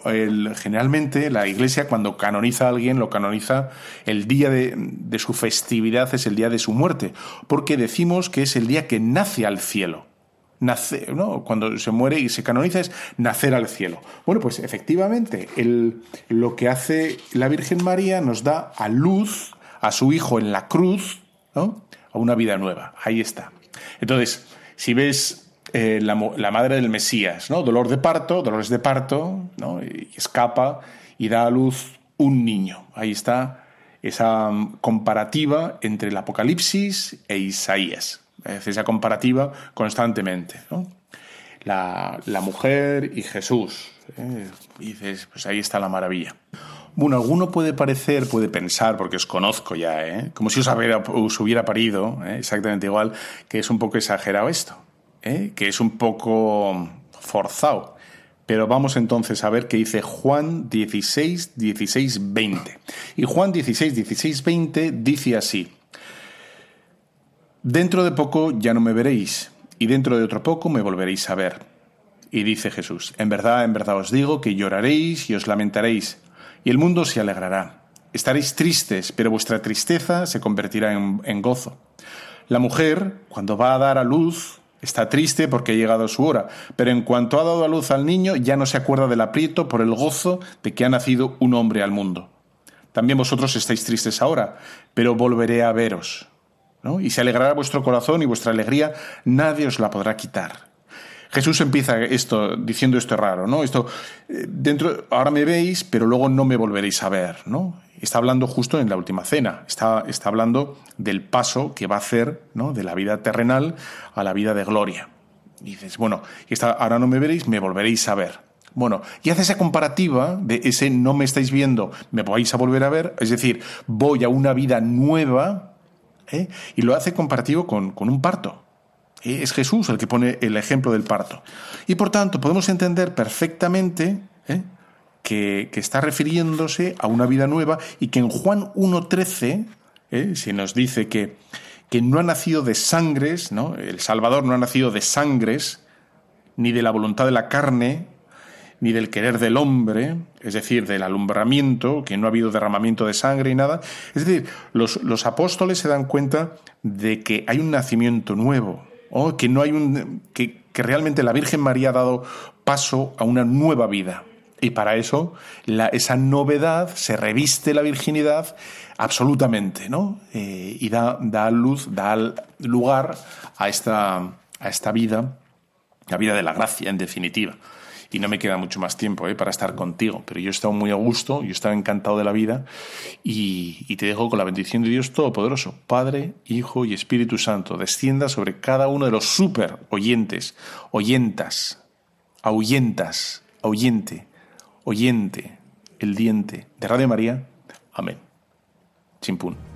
generalmente la Iglesia cuando canoniza a alguien lo canoniza el día de su festividad, es el día de su muerte, porque decimos que es el día que nace al cielo. Nace, ¿no? Cuando se muere y se canoniza es nacer al cielo. Bueno, pues efectivamente, el, lo que hace la Virgen María nos da a luz a su Hijo en la cruz, ¿no? A una vida nueva. Ahí está. Entonces, si ves eh, la, madre del Mesías, ¿no? Dolor de parto, dolores de parto, ¿no? Escapa y da a luz un niño. Ahí está esa mm, comparativa entre el Apocalipsis e Isaías. Esa comparativa constantemente. La, mujer y Jesús. ¿eh? Dices, pues ahí está la maravilla. Bueno, alguno puede parecer, puede pensar, porque os conozco ya, ¿eh? como si os, hubiera parido, ¿eh? exactamente igual, que es un poco exagerado esto, que es un poco forzado. Pero vamos entonces a ver qué dice Juan 16, 16, 20. Y Juan 16, 16, 20 dice así, Dentro de poco ya no me veréis, y dentro de otro poco me volveréis a ver. Y dice Jesús, En verdad, en verdad os digo que lloraréis y os lamentaréis y el mundo se alegrará. Estaréis tristes, pero vuestra tristeza se convertirá en, gozo. La mujer, cuando va a dar a luz, está triste porque ha llegado su hora, pero en cuanto ha dado a luz al niño ya no se acuerda del aprieto por el gozo de que ha nacido un hombre al mundo. También vosotros estáis tristes ahora, pero volveré a veros. Y se alegrará vuestro corazón y vuestra alegría nadie os la podrá quitar. Jesús empieza esto diciendo esto raro, ¿no? Esto eh, dentro ahora me veis, pero luego no me volveréis a ver, ¿no? Está hablando justo en la última cena, está, está hablando del paso que va a hacer, ¿no? De la vida terrenal a la vida de gloria. Y dices, bueno, ahora no me veréis, me volveréis a ver. Bueno, y hace esa comparativa de ese no me estáis viendo, me vais a volver a ver, es decir, voy a una vida nueva, ¿eh? y lo hace comparativo con, con un parto. Es Jesús el que pone el ejemplo del parto. Y por tanto podemos entender perfectamente ¿eh? que, está refiriéndose a una vida nueva y que en Juan 1.13 ¿eh? se nos dice que, que no ha nacido de sangres, ¿no? el Salvador no ha nacido de sangres, ni de la voluntad de la carne, ni del querer del hombre, es decir, del alumbramiento, que no ha habido derramamiento de sangre y nada. Es decir, los, los apóstoles se dan cuenta de que hay un nacimiento nuevo, o que no hay un que, realmente la Virgen María ha dado paso a una nueva vida. Y para eso esa novedad se reviste la virginidad absolutamente, ¿no? Eh, y da, da, luz, da lugar a esta, a esta vida, la vida de la gracia, en definitiva y no me queda mucho más tiempo ¿eh? para estar contigo, pero yo he estado muy a gusto, yo he estado encantado de la vida y, te dejo con la bendición de Dios Todopoderoso, Padre, Hijo y Espíritu Santo, descienda sobre cada uno de los super oyentes, oyentas, ahuyentas, ahuyente, oyente, el diente de Radio María. Amén. Chimpún.